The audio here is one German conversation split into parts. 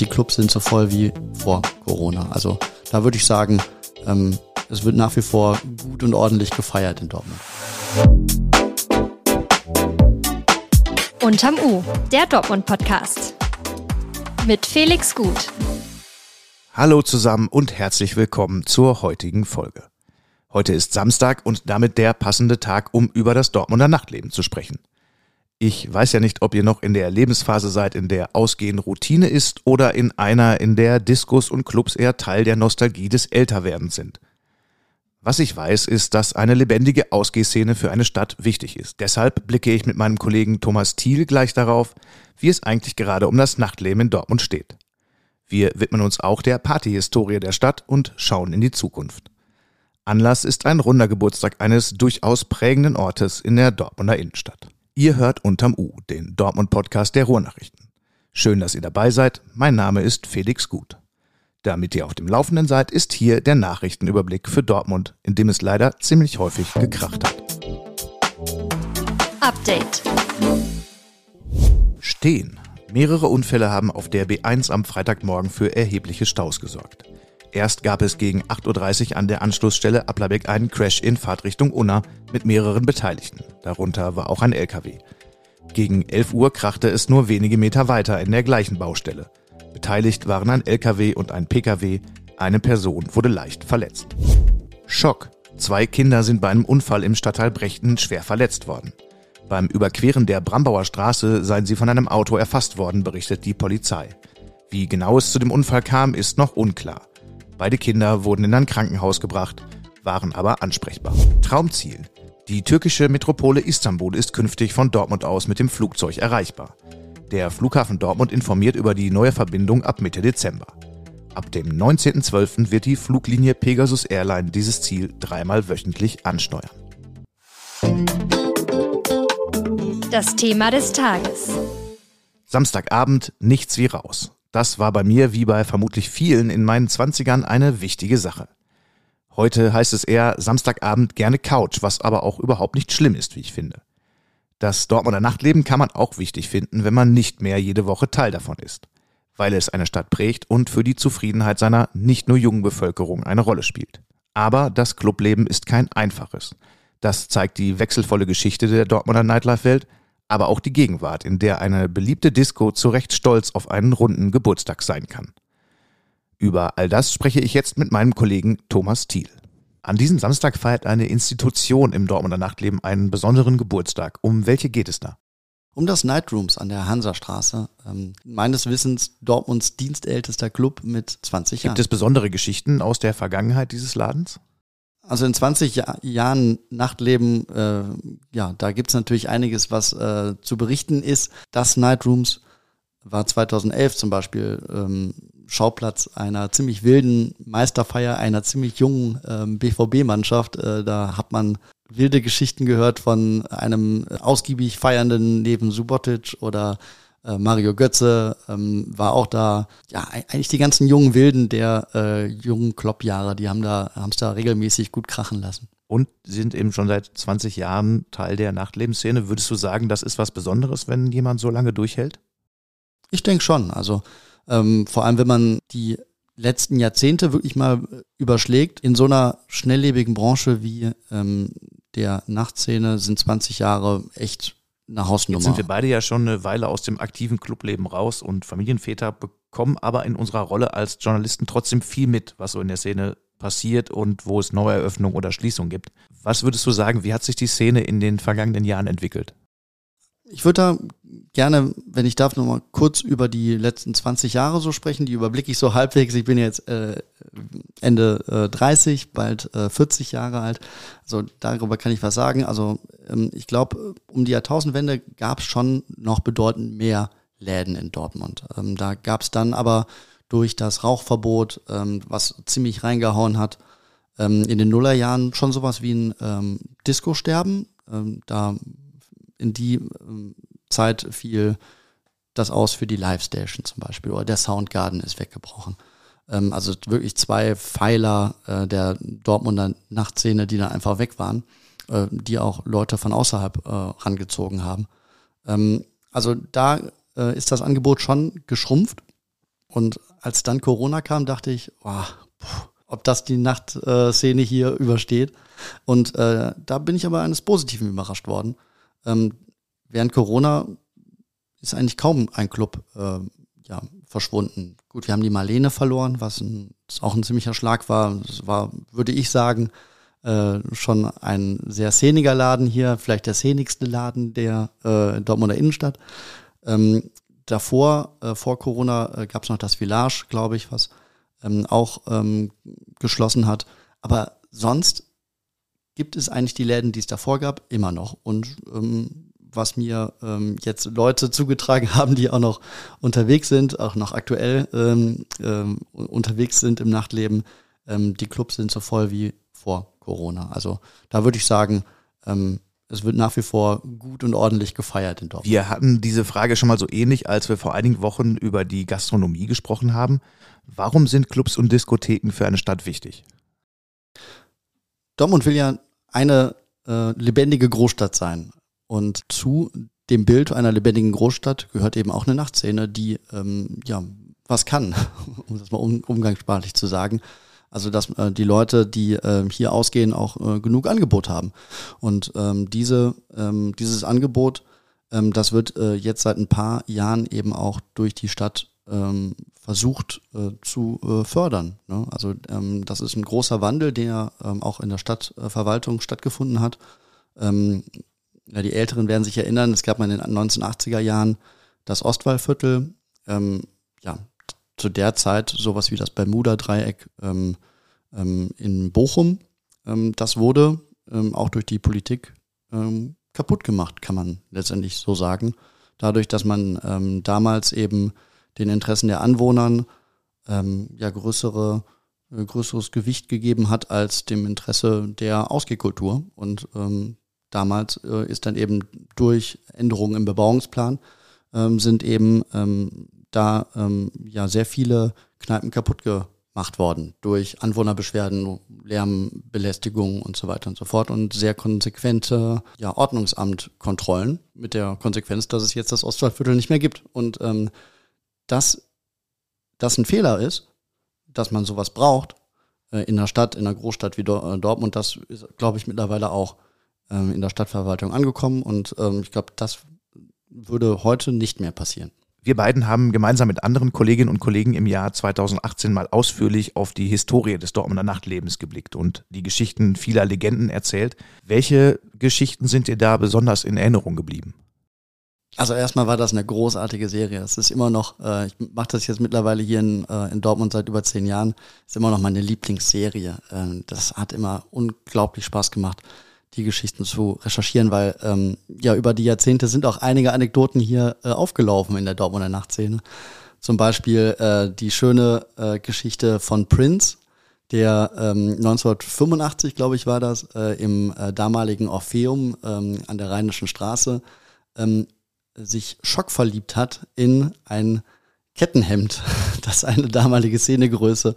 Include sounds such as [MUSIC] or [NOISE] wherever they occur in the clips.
die Clubs sind so voll wie vor Corona. Also da würde ich sagen, ähm, es wird nach wie vor gut und ordentlich gefeiert in Dortmund. Unterm U, der Dortmund-Podcast. Mit Felix Gut. Hallo zusammen und herzlich willkommen zur heutigen Folge. Heute ist Samstag und damit der passende Tag, um über das Dortmunder Nachtleben zu sprechen. Ich weiß ja nicht, ob ihr noch in der Lebensphase seid, in der Ausgehen Routine ist oder in einer, in der Diskos und Clubs eher Teil der Nostalgie des Älterwerdens sind. Was ich weiß, ist, dass eine lebendige Ausgehszene für eine Stadt wichtig ist. Deshalb blicke ich mit meinem Kollegen Thomas Thiel gleich darauf, wie es eigentlich gerade um das Nachtleben in Dortmund steht. Wir widmen uns auch der Partyhistorie der Stadt und schauen in die Zukunft. Anlass ist ein runder Geburtstag eines durchaus prägenden Ortes in der Dortmunder Innenstadt. Ihr hört unterm U, den Dortmund-Podcast der Ruhrnachrichten. Schön, dass ihr dabei seid. Mein Name ist Felix Gut. Damit ihr auf dem Laufenden seid, ist hier der Nachrichtenüberblick für Dortmund, in dem es leider ziemlich häufig gekracht hat. Update. Stehen. Mehrere Unfälle haben auf der B1 am Freitagmorgen für erhebliche Staus gesorgt. Erst gab es gegen 8.30 Uhr an der Anschlussstelle Applerbeck einen Crash in Fahrtrichtung Unna mit mehreren Beteiligten. Darunter war auch ein LKW. Gegen 11 Uhr krachte es nur wenige Meter weiter in der gleichen Baustelle. Beteiligt waren ein LKW und ein PKW. Eine Person wurde leicht verletzt. Schock. Zwei Kinder sind bei einem Unfall im Stadtteil Brechten schwer verletzt worden. Beim Überqueren der Brambauer Straße seien sie von einem Auto erfasst worden, berichtet die Polizei. Wie genau es zu dem Unfall kam, ist noch unklar. Beide Kinder wurden in ein Krankenhaus gebracht, waren aber ansprechbar. Traumziel. Die türkische Metropole Istanbul ist künftig von Dortmund aus mit dem Flugzeug erreichbar. Der Flughafen Dortmund informiert über die neue Verbindung ab Mitte Dezember. Ab dem 19.12. wird die Fluglinie Pegasus Airline dieses Ziel dreimal wöchentlich ansteuern. Das Thema des Tages. Samstagabend nichts wie raus. Das war bei mir wie bei vermutlich vielen in meinen Zwanzigern eine wichtige Sache. Heute heißt es eher Samstagabend gerne Couch, was aber auch überhaupt nicht schlimm ist, wie ich finde. Das Dortmunder Nachtleben kann man auch wichtig finden, wenn man nicht mehr jede Woche Teil davon ist, weil es eine Stadt prägt und für die Zufriedenheit seiner nicht nur jungen Bevölkerung eine Rolle spielt. Aber das Clubleben ist kein einfaches. Das zeigt die wechselvolle Geschichte der Dortmunder Nightlife-Welt aber auch die Gegenwart, in der eine beliebte Disco zu Recht stolz auf einen runden Geburtstag sein kann. Über all das spreche ich jetzt mit meinem Kollegen Thomas Thiel. An diesem Samstag feiert eine Institution im Dortmunder Nachtleben einen besonderen Geburtstag. Um welche geht es da? Um das Nightrooms an der Hansastraße. Ähm, meines Wissens Dortmunds dienstältester Club mit 20 Jahren. Gibt es besondere Geschichten aus der Vergangenheit dieses Ladens? Also in 20 Jahr, Jahren Nachtleben, äh, ja, da gibt's natürlich einiges, was äh, zu berichten ist. Das Nightrooms war 2011 zum Beispiel ähm, Schauplatz einer ziemlich wilden Meisterfeier einer ziemlich jungen ähm, BVB-Mannschaft. Äh, da hat man wilde Geschichten gehört von einem ausgiebig feiernden neben Subotic oder äh, Mario Götze ähm, war auch da. Ja, eigentlich die ganzen jungen Wilden der äh, jungen Kloppjahre, die haben da, haben es da regelmäßig gut krachen lassen. Und sind eben schon seit 20 Jahren Teil der Nachtlebensszene. Würdest du sagen, das ist was Besonderes, wenn jemand so lange durchhält? Ich denke schon. Also ähm, vor allem, wenn man die letzten Jahrzehnte wirklich mal überschlägt, in so einer schnelllebigen Branche wie ähm, der Nachtszene sind 20 Jahre echt eine Hausnummer. Jetzt sind wir beide ja schon eine Weile aus dem aktiven Clubleben raus und Familienväter bekommen aber in unserer Rolle als Journalisten trotzdem viel mit, was so in der Szene passiert und wo es Neueröffnungen oder Schließungen gibt. Was würdest du sagen, wie hat sich die Szene in den vergangenen Jahren entwickelt? Ich würde da gerne, wenn ich darf, nochmal kurz über die letzten 20 Jahre so sprechen. Die überblicke ich so halbwegs. Ich bin jetzt äh, Ende äh, 30, bald äh, 40 Jahre alt. Also darüber kann ich was sagen. Also ähm, ich glaube, um die Jahrtausendwende gab es schon noch bedeutend mehr Läden in Dortmund. Ähm, da gab es dann aber durch das Rauchverbot, ähm, was ziemlich reingehauen hat, ähm, in den Nullerjahren schon sowas wie ein ähm, Disco-Sterben. Ähm, da in die ähm, Zeit fiel das aus für die Live Station zum Beispiel oder der Soundgarden ist weggebrochen. Ähm, also wirklich zwei Pfeiler äh, der Dortmunder Nachtszene, die da einfach weg waren, äh, die auch Leute von außerhalb äh, rangezogen haben. Ähm, also da ist das Angebot schon geschrumpft. Und als dann Corona kam, dachte ich, oh, ob das die Nachtszene hier übersteht. Und da bin ich aber eines Positiven überrascht worden. Ähm, während Corona ist eigentlich kaum ein Club äh, ja, verschwunden. Gut, wir haben die Marlene verloren, was ein, auch ein ziemlicher Schlag war. Das war, würde ich sagen, äh, schon ein sehr szeniger Laden hier, vielleicht der szenigste Laden der äh, Dortmunder Innenstadt. Ähm, davor, äh, vor Corona, äh, gab es noch das Village, glaube ich, was ähm, auch ähm, geschlossen hat. Aber sonst gibt es eigentlich die Läden, die es davor gab, immer noch. Und ähm, was mir ähm, jetzt Leute zugetragen [LAUGHS] haben, die auch noch unterwegs sind, auch noch aktuell ähm, ähm, unterwegs sind im Nachtleben, ähm, die Clubs sind so voll wie vor Corona. Also da würde ich sagen, ähm, es wird nach wie vor gut und ordentlich gefeiert in Dortmund. Wir hatten diese Frage schon mal so ähnlich, als wir vor einigen Wochen über die Gastronomie gesprochen haben. Warum sind Clubs und Diskotheken für eine Stadt wichtig? Dortmund will ja eine äh, lebendige Großstadt sein. Und zu dem Bild einer lebendigen Großstadt gehört eben auch eine Nachtszene, die ähm, ja was kann, [LAUGHS] um das mal um, umgangssprachlich zu sagen. Also dass äh, die Leute, die äh, hier ausgehen, auch äh, genug Angebot haben. Und ähm, diese, ähm, dieses Angebot, ähm, das wird äh, jetzt seit ein paar Jahren eben auch durch die Stadt ähm, versucht äh, zu äh, fördern. Ne? Also ähm, das ist ein großer Wandel, der ähm, auch in der Stadtverwaltung stattgefunden hat. Ähm, ja, die Älteren werden sich erinnern, es gab mal in den 1980er Jahren das Ostwallviertel. Ähm, ja, zu der Zeit sowas wie das Bermuda-Dreieck ähm, in Bochum. Das wurde auch durch die Politik kaputt gemacht, kann man letztendlich so sagen. Dadurch, dass man damals eben den Interessen der Anwohnern ähm, ja größere äh, größeres Gewicht gegeben hat als dem Interesse der Ausgehkultur. Und ähm, damals äh, ist dann eben durch Änderungen im Bebauungsplan ähm, sind eben ähm, da ähm, ja sehr viele Kneipen kaputt gemacht worden durch Anwohnerbeschwerden, Lärmbelästigung und so weiter und so fort und sehr konsequente ja, Ordnungsamtkontrollen mit der Konsequenz, dass es jetzt das Ostwaldviertel nicht mehr gibt. Und ähm, dass das ein Fehler ist, dass man sowas braucht äh, in einer Stadt, in einer Großstadt wie Dor äh, Dortmund, das ist, glaube ich, mittlerweile auch ähm, in der Stadtverwaltung angekommen und ähm, ich glaube, das würde heute nicht mehr passieren. Wir beiden haben gemeinsam mit anderen Kolleginnen und Kollegen im Jahr 2018 mal ausführlich auf die Historie des Dortmunder Nachtlebens geblickt und die Geschichten vieler Legenden erzählt. Welche Geschichten sind dir da besonders in Erinnerung geblieben? Also erstmal war das eine großartige Serie. Es ist immer noch, äh, ich mache das jetzt mittlerweile hier in, äh, in Dortmund seit über zehn Jahren, ist immer noch meine Lieblingsserie. Äh, das hat immer unglaublich Spaß gemacht die Geschichten zu recherchieren, weil ähm, ja über die Jahrzehnte sind auch einige Anekdoten hier äh, aufgelaufen in der Dortmunder Nachtszene. Zum Beispiel äh, die schöne äh, Geschichte von Prince, der ähm, 1985, glaube ich, war das, äh, im äh, damaligen Orpheum ähm, an der Rheinischen Straße ähm, sich schockverliebt hat in ein Kettenhemd, [LAUGHS] das eine damalige Szenegröße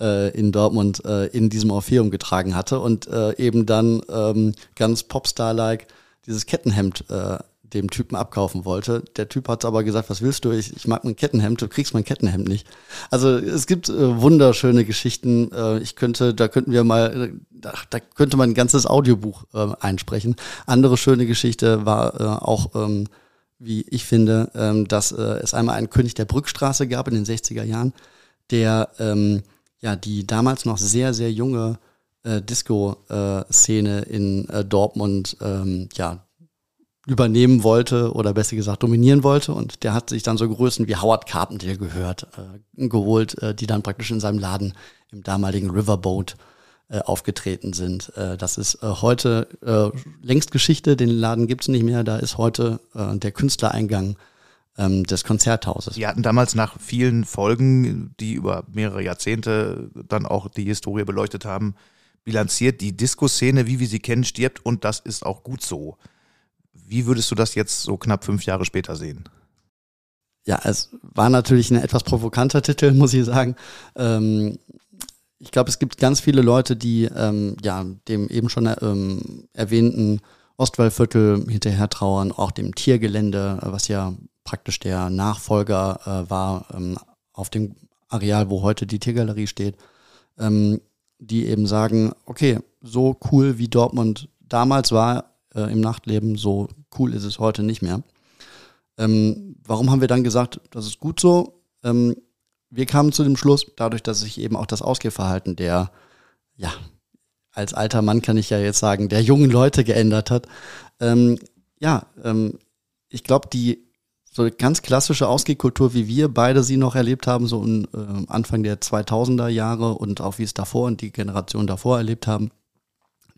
äh, in Dortmund äh, in diesem Orpheum getragen hatte und äh, eben dann ähm, ganz Popstar-like dieses Kettenhemd äh, dem Typen abkaufen wollte. Der Typ hat aber gesagt, was willst du? Ich, ich mag mein Kettenhemd, du kriegst mein Kettenhemd nicht. Also es gibt äh, wunderschöne Geschichten. Äh, ich könnte, da könnten wir mal, da, da könnte man ein ganzes Audiobuch äh, einsprechen. Andere schöne Geschichte war äh, auch ähm, wie ich finde, ähm, dass äh, es einmal einen König der Brückstraße gab in den 60er Jahren, der ähm, ja die damals noch sehr, sehr junge äh, Disco-Szene äh, in Dortmund ähm, ja übernehmen wollte oder besser gesagt dominieren wollte. Und der hat sich dann so Größen wie Howard Carpenter gehört, äh, geholt, äh, die dann praktisch in seinem Laden im damaligen Riverboat äh, aufgetreten sind. Äh, das ist äh, heute äh, längst Geschichte, den Laden gibt's nicht mehr, da ist heute äh, der Künstlereingang ähm, des Konzerthauses. Sie hatten damals nach vielen Folgen, die über mehrere Jahrzehnte dann auch die Historie beleuchtet haben, bilanziert, die Disco-Szene, wie wir sie kennen, stirbt und das ist auch gut so. Wie würdest du das jetzt so knapp fünf Jahre später sehen? Ja, es war natürlich ein etwas provokanter [LAUGHS] Titel, muss ich sagen. Ähm, ich glaube, es gibt ganz viele Leute, die ähm, ja dem eben schon ähm, erwähnten Ostwallviertel hinterher trauern, auch dem Tiergelände, was ja praktisch der Nachfolger äh, war, ähm, auf dem Areal, wo heute die Tiergalerie steht, ähm, die eben sagen, okay, so cool wie Dortmund damals war äh, im Nachtleben, so cool ist es heute nicht mehr. Ähm, warum haben wir dann gesagt, das ist gut so? Wir kamen zu dem Schluss, dadurch, dass sich eben auch das Ausgehverhalten der, ja, als alter Mann kann ich ja jetzt sagen, der jungen Leute geändert hat. Ähm, ja, ähm, ich glaube, die so ganz klassische Ausgehkultur, wie wir beide sie noch erlebt haben, so in, äh, Anfang der 2000er Jahre und auch wie es davor und die Generation davor erlebt haben,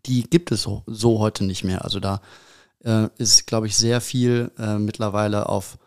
die gibt es so, so heute nicht mehr. Also da äh, ist, glaube ich, sehr viel äh, mittlerweile auf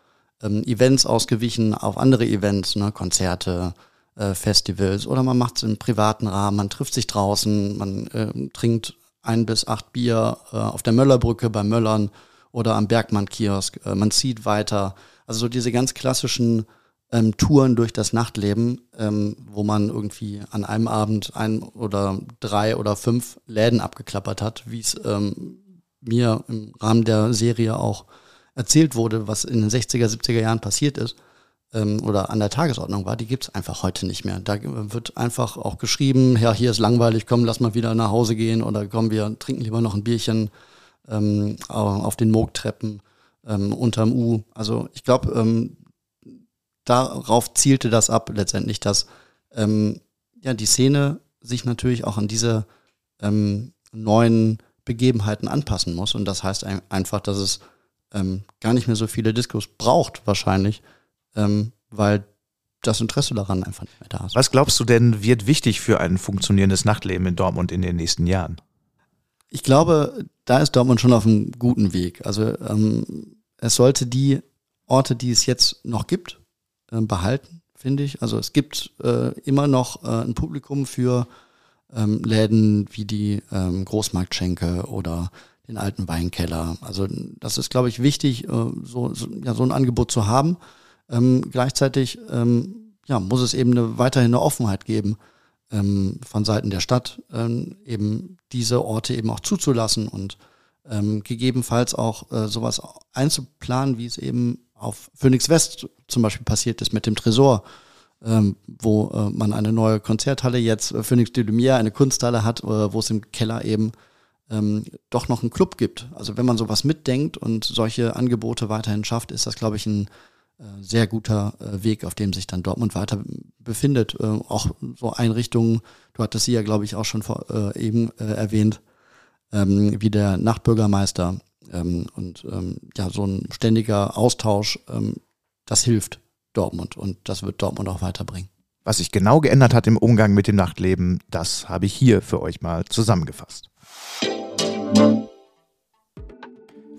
ähm, Events ausgewichen, auf andere Events, ne, Konzerte, äh, Festivals oder man macht es im privaten Rahmen, man trifft sich draußen, man äh, trinkt ein bis acht Bier äh, auf der Möllerbrücke bei Möllern oder am Bergmann-Kiosk. Äh, man zieht weiter. Also so diese ganz klassischen ähm, Touren durch das Nachtleben, ähm, wo man irgendwie an einem Abend ein oder drei oder fünf Läden abgeklappert hat, wie es ähm, mir im Rahmen der Serie auch erzählt wurde, was in den 60er, 70er Jahren passiert ist ähm, oder an der Tagesordnung war, die gibt's einfach heute nicht mehr. Da wird einfach auch geschrieben, ja, hier ist langweilig, komm, lass mal wieder nach Hause gehen oder komm, wir trinken lieber noch ein Bierchen ähm, auf den Moogtreppen ähm, unterm U. Also ich glaube, ähm, darauf zielte das ab letztendlich, dass ähm, ja die Szene sich natürlich auch an diese ähm, neuen Begebenheiten anpassen muss. Und das heißt ein, einfach, dass es ähm, gar nicht mehr so viele Diskos braucht, wahrscheinlich, ähm, weil das Interesse daran einfach nicht mehr da ist. Was glaubst du denn, wird wichtig für ein funktionierendes Nachtleben in Dortmund in den nächsten Jahren? Ich glaube, da ist Dortmund schon auf einem guten Weg. Also ähm, es sollte die Orte, die es jetzt noch gibt, äh, behalten, finde ich. Also es gibt äh, immer noch äh, ein Publikum für ähm, Läden wie die ähm, Großmarktschenke oder den alten Weinkeller. Also das ist, glaube ich, wichtig, äh, so, so, ja, so ein Angebot zu haben. Ähm, gleichzeitig ähm, ja, muss es eben eine, weiterhin eine Offenheit geben ähm, von Seiten der Stadt, ähm, eben diese Orte eben auch zuzulassen und ähm, gegebenenfalls auch äh, sowas einzuplanen, wie es eben auf Phoenix West zum Beispiel passiert ist mit dem Tresor, ähm, wo äh, man eine neue Konzerthalle jetzt, äh, Phoenix de Lumière, eine Kunsthalle hat, äh, wo es im Keller eben ähm, doch noch einen Club gibt. Also wenn man sowas mitdenkt und solche Angebote weiterhin schafft, ist das, glaube ich, ein äh, sehr guter äh, Weg, auf dem sich dann Dortmund weiter befindet. Äh, auch so Einrichtungen, du hattest sie ja, glaube ich, auch schon vor, äh, eben äh, erwähnt, ähm, wie der Nachtbürgermeister. Ähm, und ähm, ja, so ein ständiger Austausch, ähm, das hilft Dortmund und das wird Dortmund auch weiterbringen. Was sich genau geändert hat im Umgang mit dem Nachtleben, das habe ich hier für euch mal zusammengefasst.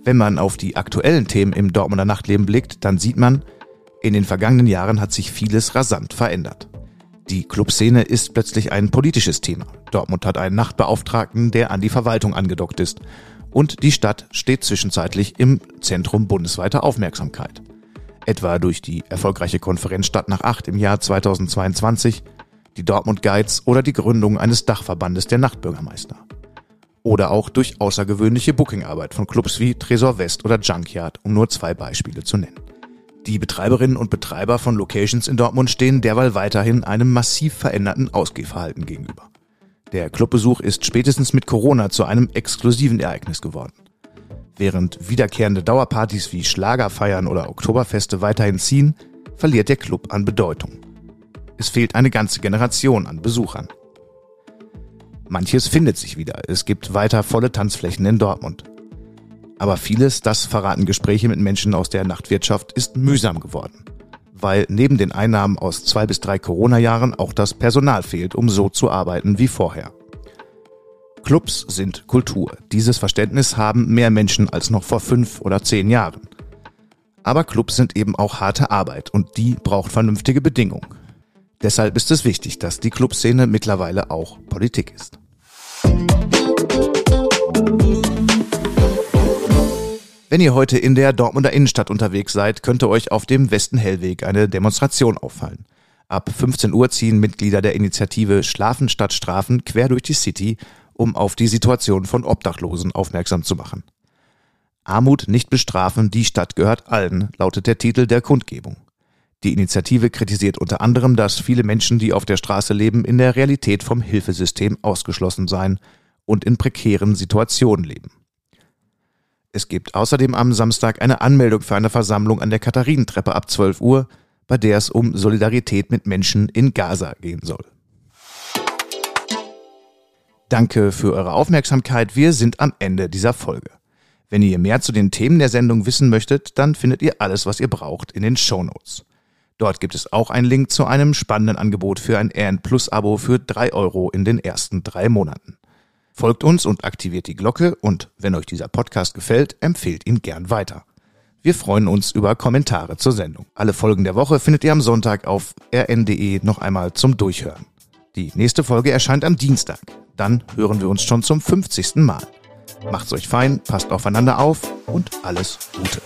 Wenn man auf die aktuellen Themen im Dortmunder Nachtleben blickt, dann sieht man, in den vergangenen Jahren hat sich vieles rasant verändert. Die Clubszene ist plötzlich ein politisches Thema. Dortmund hat einen Nachtbeauftragten, der an die Verwaltung angedockt ist. Und die Stadt steht zwischenzeitlich im Zentrum bundesweiter Aufmerksamkeit. Etwa durch die erfolgreiche Konferenz Stadt nach Acht im Jahr 2022, die Dortmund Guides oder die Gründung eines Dachverbandes der Nachtbürgermeister oder auch durch außergewöhnliche Bookingarbeit von Clubs wie Tresor West oder Junkyard, um nur zwei Beispiele zu nennen. Die Betreiberinnen und Betreiber von Locations in Dortmund stehen derweil weiterhin einem massiv veränderten Ausgehverhalten gegenüber. Der Clubbesuch ist spätestens mit Corona zu einem exklusiven Ereignis geworden. Während wiederkehrende Dauerpartys wie Schlagerfeiern oder Oktoberfeste weiterhin ziehen, verliert der Club an Bedeutung. Es fehlt eine ganze Generation an Besuchern. Manches findet sich wieder. Es gibt weiter volle Tanzflächen in Dortmund. Aber vieles, das verraten Gespräche mit Menschen aus der Nachtwirtschaft, ist mühsam geworden. Weil neben den Einnahmen aus zwei bis drei Corona-Jahren auch das Personal fehlt, um so zu arbeiten wie vorher. Clubs sind Kultur. Dieses Verständnis haben mehr Menschen als noch vor fünf oder zehn Jahren. Aber Clubs sind eben auch harte Arbeit und die braucht vernünftige Bedingungen. Deshalb ist es wichtig, dass die Clubszene mittlerweile auch Politik ist. Wenn ihr heute in der Dortmunder Innenstadt unterwegs seid, könnte euch auf dem Westen-Hellweg eine Demonstration auffallen. Ab 15 Uhr ziehen Mitglieder der Initiative Schlafen statt Strafen quer durch die City, um auf die Situation von Obdachlosen aufmerksam zu machen. Armut nicht bestrafen, die Stadt gehört allen, lautet der Titel der Kundgebung. Die Initiative kritisiert unter anderem, dass viele Menschen, die auf der Straße leben, in der Realität vom Hilfesystem ausgeschlossen seien und in prekären Situationen leben. Es gibt außerdem am Samstag eine Anmeldung für eine Versammlung an der Katharinentreppe ab 12 Uhr, bei der es um Solidarität mit Menschen in Gaza gehen soll. Danke für eure Aufmerksamkeit. Wir sind am Ende dieser Folge. Wenn ihr mehr zu den Themen der Sendung wissen möchtet, dann findet ihr alles, was ihr braucht, in den Show Notes. Dort gibt es auch einen Link zu einem spannenden Angebot für ein RN Plus Abo für drei Euro in den ersten drei Monaten. Folgt uns und aktiviert die Glocke und wenn euch dieser Podcast gefällt, empfehlt ihn gern weiter. Wir freuen uns über Kommentare zur Sendung. Alle Folgen der Woche findet ihr am Sonntag auf rn.de noch einmal zum Durchhören. Die nächste Folge erscheint am Dienstag. Dann hören wir uns schon zum 50. Mal. Macht's euch fein, passt aufeinander auf und alles Gute.